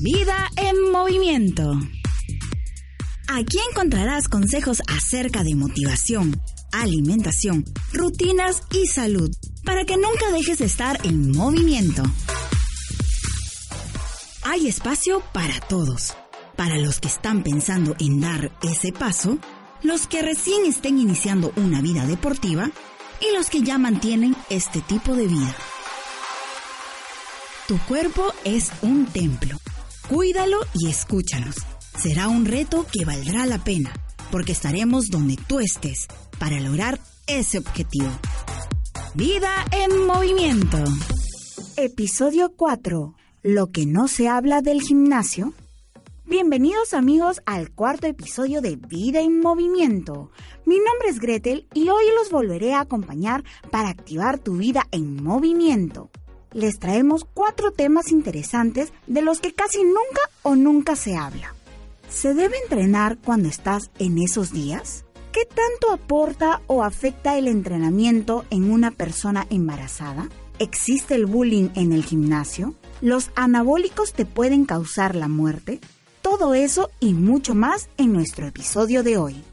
Vida en movimiento. Aquí encontrarás consejos acerca de motivación, alimentación, rutinas y salud para que nunca dejes de estar en movimiento. Hay espacio para todos, para los que están pensando en dar ese paso, los que recién estén iniciando una vida deportiva y los que ya mantienen este tipo de vida. Tu cuerpo es un templo. Cuídalo y escúchanos. Será un reto que valdrá la pena, porque estaremos donde tú estés para lograr ese objetivo. Vida en movimiento. Episodio 4. Lo que no se habla del gimnasio. Bienvenidos amigos al cuarto episodio de Vida en Movimiento. Mi nombre es Gretel y hoy los volveré a acompañar para activar tu vida en movimiento. Les traemos cuatro temas interesantes de los que casi nunca o nunca se habla. ¿Se debe entrenar cuando estás en esos días? ¿Qué tanto aporta o afecta el entrenamiento en una persona embarazada? ¿Existe el bullying en el gimnasio? ¿Los anabólicos te pueden causar la muerte? Todo eso y mucho más en nuestro episodio de hoy.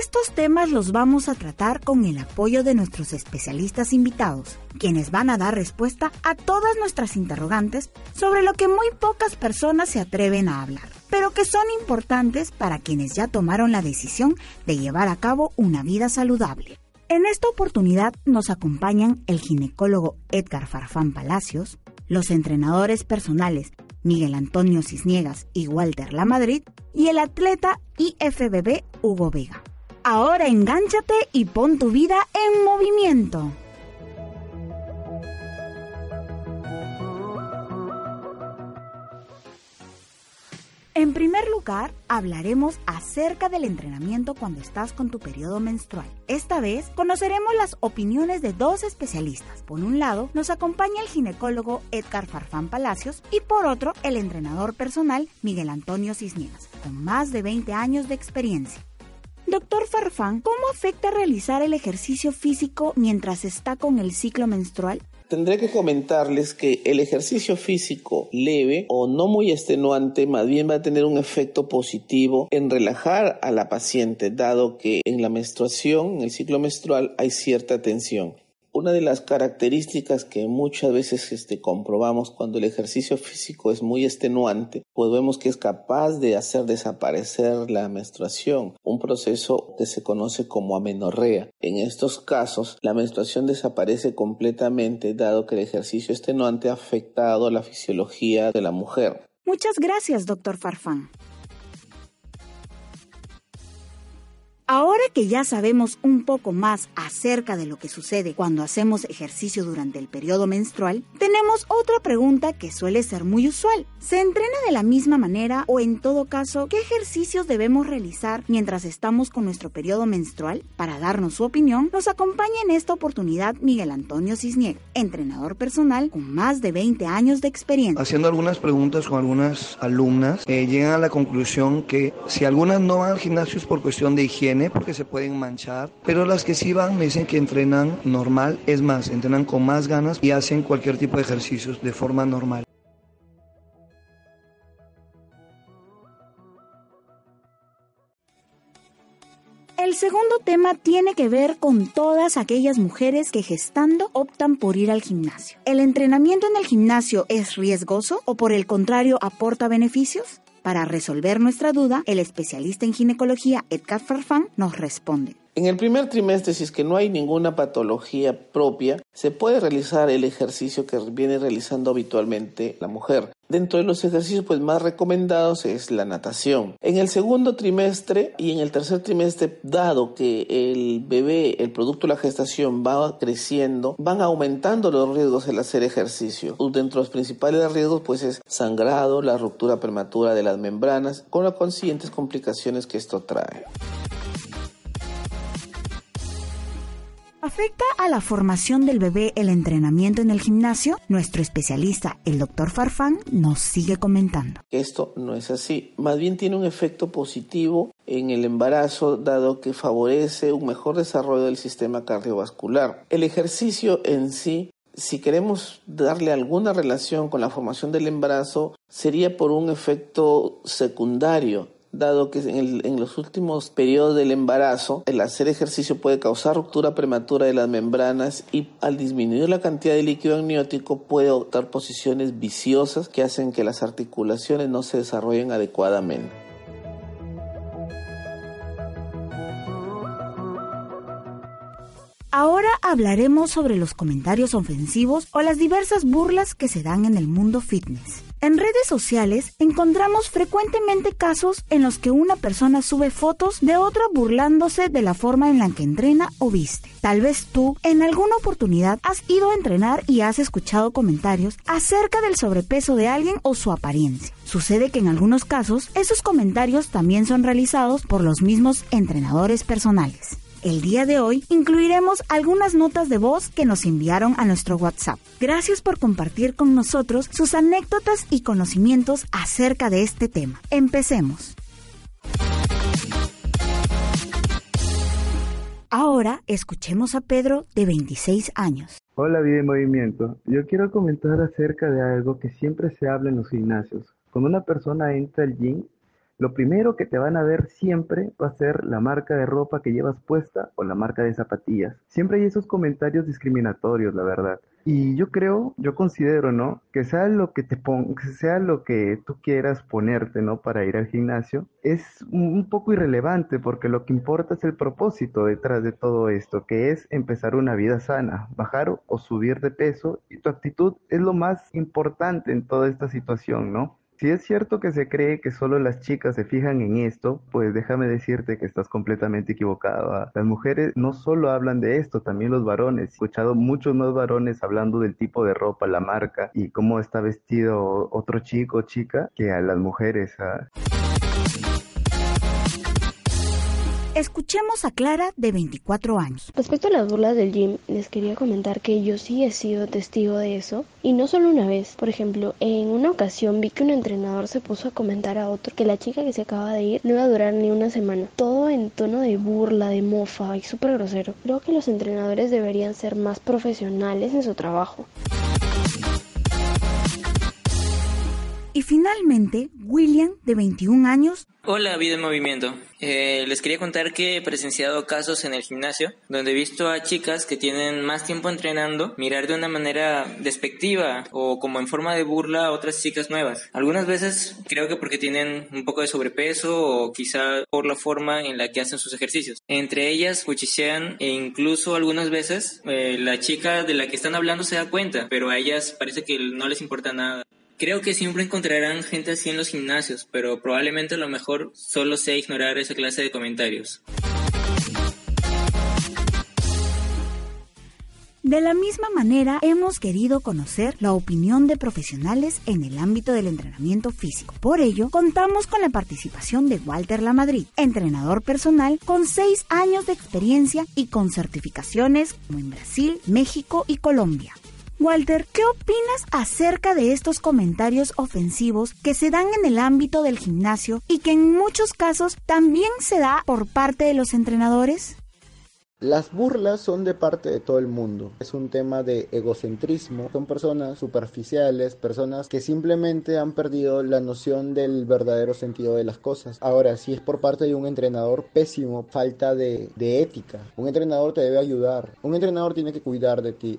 Estos temas los vamos a tratar con el apoyo de nuestros especialistas invitados, quienes van a dar respuesta a todas nuestras interrogantes sobre lo que muy pocas personas se atreven a hablar, pero que son importantes para quienes ya tomaron la decisión de llevar a cabo una vida saludable. En esta oportunidad nos acompañan el ginecólogo Edgar Farfán Palacios, los entrenadores personales Miguel Antonio Cisniegas y Walter Lamadrid y el atleta IFBB Hugo Vega. Ahora engánchate y pon tu vida en movimiento. En primer lugar, hablaremos acerca del entrenamiento cuando estás con tu periodo menstrual. Esta vez conoceremos las opiniones de dos especialistas. Por un lado, nos acompaña el ginecólogo Edgar Farfán Palacios y por otro, el entrenador personal Miguel Antonio Cisneros, con más de 20 años de experiencia. Doctor Farfán, ¿cómo afecta realizar el ejercicio físico mientras está con el ciclo menstrual? Tendré que comentarles que el ejercicio físico leve o no muy extenuante más bien va a tener un efecto positivo en relajar a la paciente, dado que en la menstruación, en el ciclo menstrual, hay cierta tensión. Una de las características que muchas veces este, comprobamos cuando el ejercicio físico es muy extenuante, pues vemos que es capaz de hacer desaparecer la menstruación, un proceso que se conoce como amenorrea. En estos casos, la menstruación desaparece completamente dado que el ejercicio extenuante ha afectado la fisiología de la mujer. Muchas gracias, doctor Farfán. Ahora que ya sabemos un poco más acerca de lo que sucede cuando hacemos ejercicio durante el periodo menstrual, tenemos otra pregunta que suele ser muy usual. ¿Se entrena de la misma manera o en todo caso, qué ejercicios debemos realizar mientras estamos con nuestro periodo menstrual? Para darnos su opinión, nos acompaña en esta oportunidad Miguel Antonio Cisniega, entrenador personal con más de 20 años de experiencia. Haciendo algunas preguntas con algunas alumnas, eh, llegan a la conclusión que si algunas no van al gimnasio por cuestión de higiene, porque se pueden manchar, pero las que sí van me dicen que entrenan normal, es más, entrenan con más ganas y hacen cualquier tipo de ejercicios de forma normal. El segundo tema tiene que ver con todas aquellas mujeres que gestando optan por ir al gimnasio. ¿El entrenamiento en el gimnasio es riesgoso o por el contrario aporta beneficios? Para resolver nuestra duda, el especialista en ginecología Edgar Farfán nos responde. En el primer trimestre, si es que no hay ninguna patología propia, se puede realizar el ejercicio que viene realizando habitualmente la mujer. Dentro de los ejercicios pues, más recomendados es la natación. En el segundo trimestre y en el tercer trimestre, dado que el bebé, el producto de la gestación va creciendo, van aumentando los riesgos al hacer ejercicio. Dentro de los principales riesgos pues es sangrado, la ruptura prematura de las membranas, con las consiguientes complicaciones que esto trae. ¿Afecta a la formación del bebé el entrenamiento en el gimnasio? Nuestro especialista, el doctor Farfán, nos sigue comentando. Esto no es así. Más bien tiene un efecto positivo en el embarazo, dado que favorece un mejor desarrollo del sistema cardiovascular. El ejercicio en sí Si queremos darle alguna relación con la formación del embarazo, sería por un efecto secundario dado que en, los últimos periodos del embarazo el hacer ejercicio puede causar ruptura prematura de las membranas y al disminuir la cantidad de líquido amniótico puede adoptar posiciones viciosas que hacen que las articulaciones no se desarrollen adecuadamente. Ahora hablaremos sobre los comentarios ofensivos o las diversas burlas que se dan en el mundo fitness. En redes sociales encontramos frecuentemente casos en los que una persona sube fotos de otra burlándose de la forma en la que entrena o viste. Tal vez tú en alguna oportunidad has ido a entrenar y has escuchado comentarios acerca del sobrepeso de alguien o su apariencia. Sucede que en algunos casos esos comentarios también son realizados por los mismos entrenadores personales. El día de hoy incluiremos algunas notas de voz que nos enviaron a nuestro WhatsApp. Gracias por compartir con nosotros sus anécdotas y conocimientos acerca de este tema. Empecemos. Ahora escuchemos a Pedro de 26 años. Hola Vida en Movimiento, yo quiero comentar acerca de algo que siempre se habla en los gimnasios. Cuando una persona entra al gym, lo primero que te van a ver siempre va a ser la marca de ropa que llevas puesta o la marca de zapatillas. Siempre hay esos comentarios discriminatorios, la verdad. Y yo creo, yo considero, ¿no? Que sea lo que te pon que sea lo que tú quieras ponerte, ¿no? Para ir al gimnasio, es un poco irrelevante porque lo que importa es el propósito detrás de todo esto, que es empezar una vida sana, bajar o subir de peso y tu actitud es lo más importante en toda esta situación, ¿no? Si es cierto que se cree que solo las chicas se fijan en esto, pues déjame decirte que estás completamente equivocado. Las mujeres no solo hablan de esto, también los varones. He escuchado muchos más varones hablando del tipo de ropa, la marca y cómo está vestido otro chico o chica que a las mujeres. ¿ah? Escuchemos a Clara de 24 años. Respecto a las burlas del gym, les quería comentar que yo sí he sido testigo de eso y no solo una vez. Por ejemplo, en una ocasión vi que un entrenador se puso a comentar a otro que la chica que se acaba de ir no iba a durar ni una semana. Todo en tono de burla, de mofa y súper grosero. Creo que los entrenadores deberían ser más profesionales en su trabajo. Finalmente, William, de 21 años. Hola, Vida en Movimiento. Eh, les quería contar que he presenciado casos en el gimnasio donde he visto a chicas que tienen más tiempo entrenando mirar de una manera despectiva o como en forma de burla a otras chicas nuevas. Algunas veces creo que porque tienen un poco de sobrepeso o quizá por la forma en la que hacen sus ejercicios. Entre ellas cuchichean e incluso algunas veces eh, la chica de la que están hablando se da cuenta, pero a ellas parece que no les importa nada. Creo que siempre encontrarán gente así en los gimnasios, pero probablemente lo mejor solo sea ignorar esa clase de comentarios. De la misma manera, hemos querido conocer la opinión de profesionales en el ámbito del entrenamiento físico. Por ello, contamos con la participación de Walter Lamadrid, entrenador personal con seis años de experiencia y con certificaciones como en Brasil, México y Colombia. Walter, ¿qué opinas acerca de estos comentarios ofensivos que se dan en el ámbito del gimnasio y que en muchos casos también se da por parte de los entrenadores? Las burlas son de parte de todo el mundo. Es un tema de egocentrismo. Son personas superficiales, personas que simplemente han perdido la noción del verdadero sentido de las cosas. Ahora, si es por parte de un entrenador pésimo, falta de, de ética. Un entrenador te debe ayudar. Un entrenador tiene que cuidar de ti.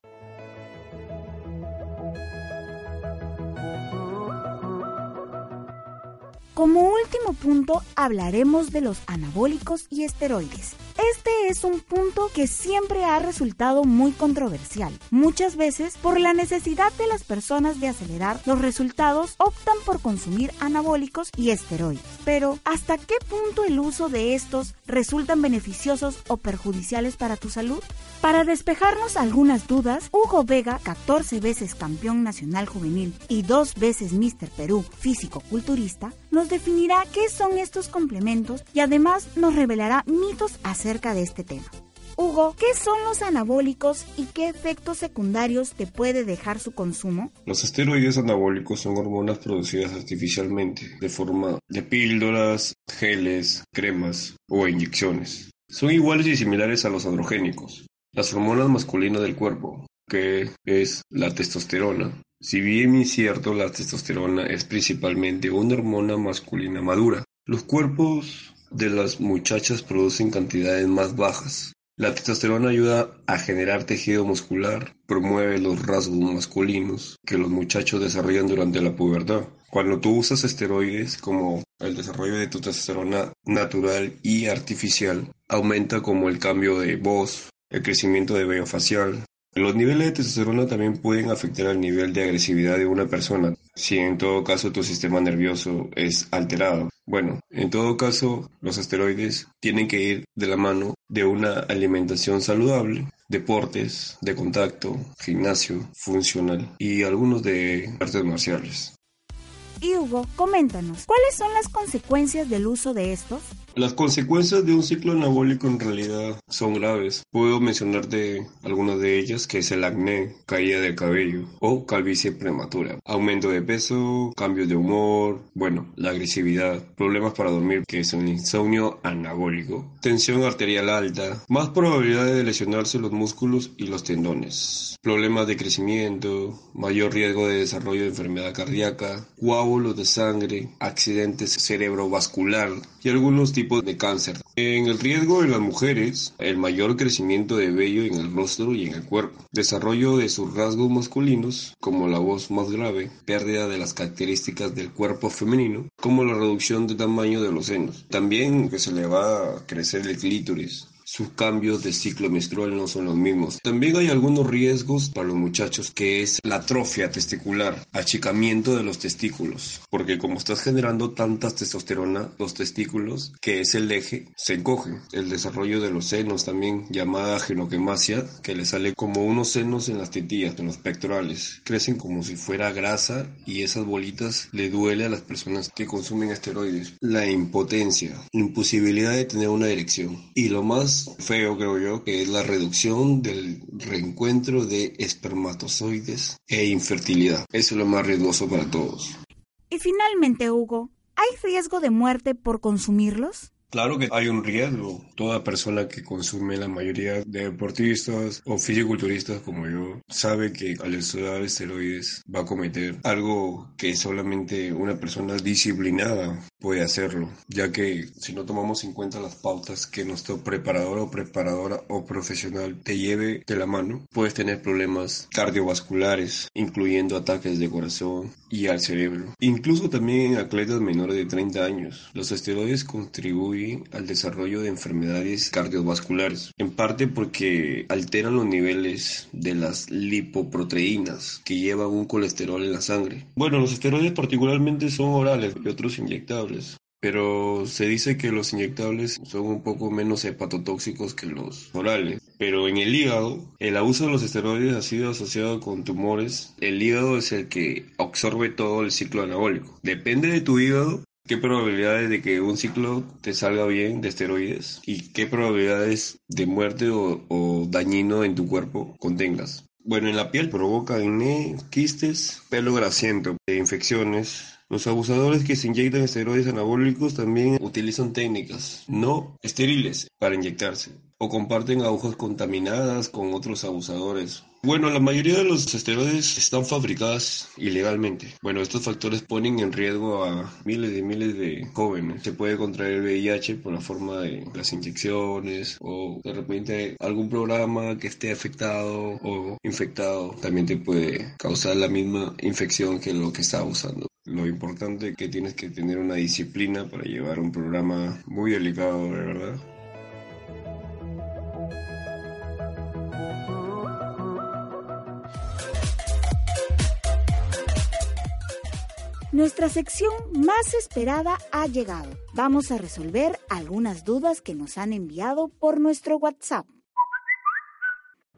Como último punto hablaremos de los anabólicos y esteroides. Este es un punto que siempre ha resultado muy controversial. Muchas veces, por la necesidad de las personas de acelerar los resultados, optan por consumir anabólicos y esteroides. Pero, ¿hasta qué punto el uso de estos resultan beneficiosos o perjudiciales para tu salud? Para despejarnos algunas dudas, Hugo Vega, 14 veces campeón nacional juvenil y dos veces Mr. Perú físico-culturista, nos definirá qué son estos complementos y además nos revelará mitos acerca de este tema. Hugo, ¿qué son los anabólicos y qué efectos secundarios te puede dejar su consumo? Los esteroides anabólicos son hormonas producidas artificialmente, de forma de píldoras, geles, cremas o inyecciones. Son iguales y similares a los androgénicos, las hormonas masculinas del cuerpo, que es la testosterona. Si bien es cierto, la testosterona es principalmente una hormona masculina madura. Los cuerpos de las muchachas producen cantidades más bajas. La testosterona ayuda a generar tejido muscular, promueve los rasgos masculinos que los muchachos desarrollan durante la pubertad. Cuando tú usas esteroides como el desarrollo de tu testosterona natural y artificial, aumenta como el cambio de voz, el crecimiento de vello facial. Los niveles de testosterona también pueden afectar el nivel de agresividad de una persona, si en todo caso tu sistema nervioso es alterado. Bueno, en todo caso, los esteroides tienen que ir de la mano de una alimentación saludable, deportes de contacto, gimnasio funcional y algunos de artes marciales. Y Hugo, coméntanos, ¿cuáles son las consecuencias del uso de estos? Las consecuencias de un ciclo anabólico en realidad son graves. Puedo mencionarte algunas de ellas, que es el acné, caída de cabello o calvicie prematura, aumento de peso, cambios de humor, bueno, la agresividad, problemas para dormir, que es el insomnio anabólico, tensión arterial alta, más probabilidades de lesionarse los músculos y los tendones, problemas de crecimiento, mayor riesgo de desarrollo de enfermedad cardíaca, coágulos de sangre, accidentes cerebrovascular y algunos tipos de cáncer. En el riesgo de las mujeres, el mayor crecimiento de vello en el rostro y en el cuerpo, desarrollo de sus rasgos masculinos, como la voz más grave, pérdida de las características del cuerpo femenino, como la reducción de tamaño de los senos. También que se le va a crecer el clítoris, sus cambios de ciclo menstrual no son los mismos. También hay algunos riesgos para los muchachos que es la atrofia testicular, achicamiento de los testículos, porque como estás generando tanta testosterona, los testículos, que es el eje, se encogen. El desarrollo de los senos también, llamada genoquemasia, que le sale como unos senos en las tetillas, en los pectorales. Crecen como si fuera grasa y esas bolitas le duele a las personas que consumen esteroides. La impotencia, imposibilidad de tener una erección. Y lo más feo, creo yo, que es la reducción del reencuentro de espermatozoides e infertilidad. Eso es lo más riesgoso para todos. Y finalmente, Hugo, ¿hay riesgo de muerte por consumirlos? Claro que hay un riesgo. Toda persona que consume la mayoría de deportistas o fisiculturistas como yo sabe que al estudiar esteroides va a cometer algo que solamente una persona disciplinada puede hacerlo, ya que si no tomamos en cuenta las pautas que nuestro preparador o preparadora o profesional te lleve de la mano, puedes tener problemas cardiovasculares, incluyendo ataques de corazón y al cerebro. Incluso también en atletas menores de 30 años. Los esteroides contribuyen al desarrollo de enfermedades cardiovasculares, en parte porque alteran los niveles de las lipoproteínas que llevan un colesterol en la sangre. Bueno, los esteroides particularmente son orales y otros inyectables pero se dice que los inyectables son un poco menos hepatotóxicos que los orales. Pero en el hígado, el abuso de los esteroides ha sido asociado con tumores. El hígado es el que absorbe todo el ciclo anabólico. Depende de tu hígado, ¿Qué probabilidades de que un ciclo te salga bien de esteroides? ¿Y qué probabilidades de muerte o, dañino en tu cuerpo contengas? Bueno, en la piel provoca acné, quistes, pelo grasiento, infecciones. Los abusadores que se inyectan esteroides anabólicos también utilizan técnicas no estériles para inyectarse o comparten agujas contaminadas con otros abusadores bueno, la mayoría de los esteroides están fabricadas ilegalmente. Bueno, estos factores ponen en riesgo a miles y miles de jóvenes. Se puede contraer el VIH por la forma de las inyecciones o de repente algún programa que esté afectado o infectado también te puede causar la misma infección que lo que está usando. Lo importante es que tienes que tener una disciplina para llevar un programa muy delicado, de verdad. Nuestra sección más esperada ha llegado. Vamos a resolver algunas dudas que nos han enviado por nuestro WhatsApp.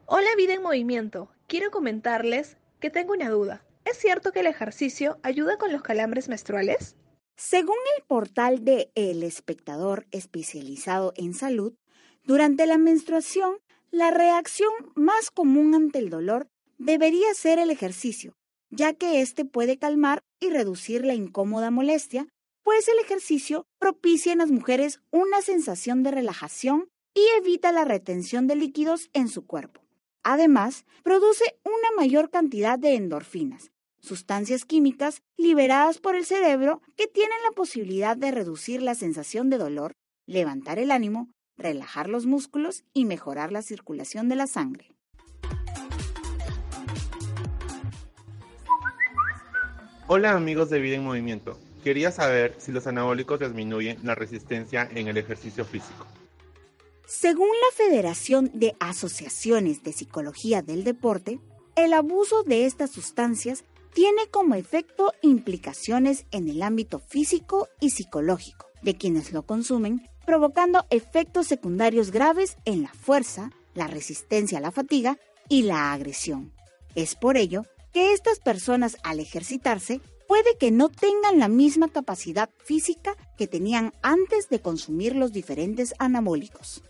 Hola Vida en Movimiento. Quiero comentarles que tengo una duda. ¿Es cierto que el ejercicio ayuda con los calambres menstruales? Según el portal de El Espectador especializado en salud, durante la menstruación, la reacción más común ante el dolor debería ser el ejercicio, ya que éste puede calmar y reducir la incómoda molestia, pues el ejercicio propicia en las mujeres una sensación de relajación y evita la retención de líquidos en su cuerpo. además, produce una mayor cantidad de endorfinas, sustancias químicas liberadas por el cerebro que tienen la posibilidad de reducir la sensación de dolor, levantar el ánimo, relajar los músculos y mejorar la circulación de la sangre. Hola amigos de Vida en Movimiento. Quería saber si los anabólicos disminuyen la resistencia en el ejercicio físico. Según la Federación de Asociaciones de Psicología del Deporte, el abuso de estas sustancias tiene como efecto implicaciones en el ámbito físico y psicológico de quienes lo consumen, provocando efectos secundarios graves en la fuerza, la resistencia a la fatiga y la agresión. Es por ello que estas personas al ejercitarse puede que no tengan la misma capacidad física que tenían antes de consumir los diferentes anabólicos.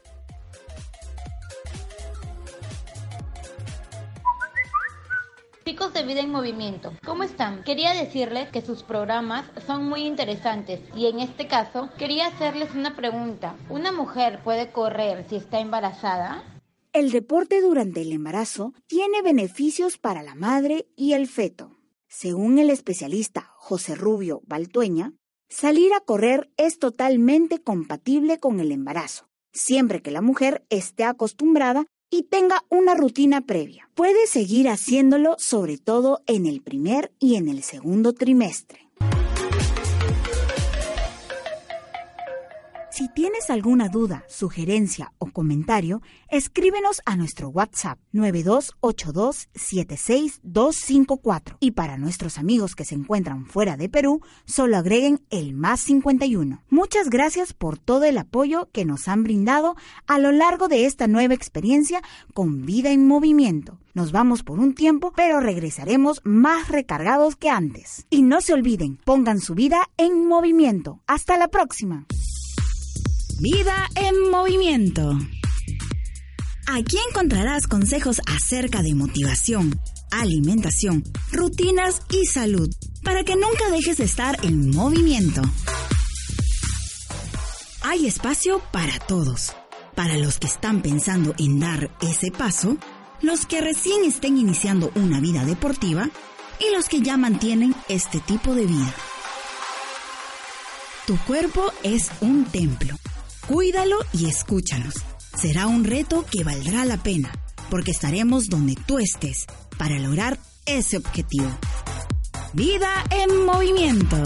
Chicos de Vida en Movimiento, ¿cómo están? Quería decirles que sus programas son muy interesantes y en este caso quería hacerles una pregunta. ¿Una mujer puede correr si está embarazada? El deporte durante el embarazo tiene beneficios para la madre y el feto. Según el especialista José Rubio Baltueña, salir a correr es totalmente compatible con el embarazo, siempre que la mujer esté acostumbrada y tenga una rutina previa. Puede seguir haciéndolo sobre todo en el primer y en el segundo trimestre. Si tienes alguna duda, sugerencia o comentario, escríbenos a nuestro WhatsApp 9282765254 y para nuestros amigos que se encuentran fuera de Perú, solo agreguen el más 51. Muchas gracias por todo el apoyo que nos han brindado a lo largo de esta nueva experiencia con vida en movimiento. Nos vamos por un tiempo, pero regresaremos más recargados que antes. Y no se olviden, pongan su vida en movimiento. Hasta la próxima. Vida en movimiento. Aquí encontrarás consejos acerca de motivación, alimentación, rutinas y salud para que nunca dejes de estar en movimiento. Hay espacio para todos, para los que están pensando en dar ese paso, los que recién estén iniciando una vida deportiva y los que ya mantienen este tipo de vida. Tu cuerpo es un templo Cuídalo y escúchanos. Será un reto que valdrá la pena, porque estaremos donde tú estés para lograr ese objetivo. Vida en movimiento.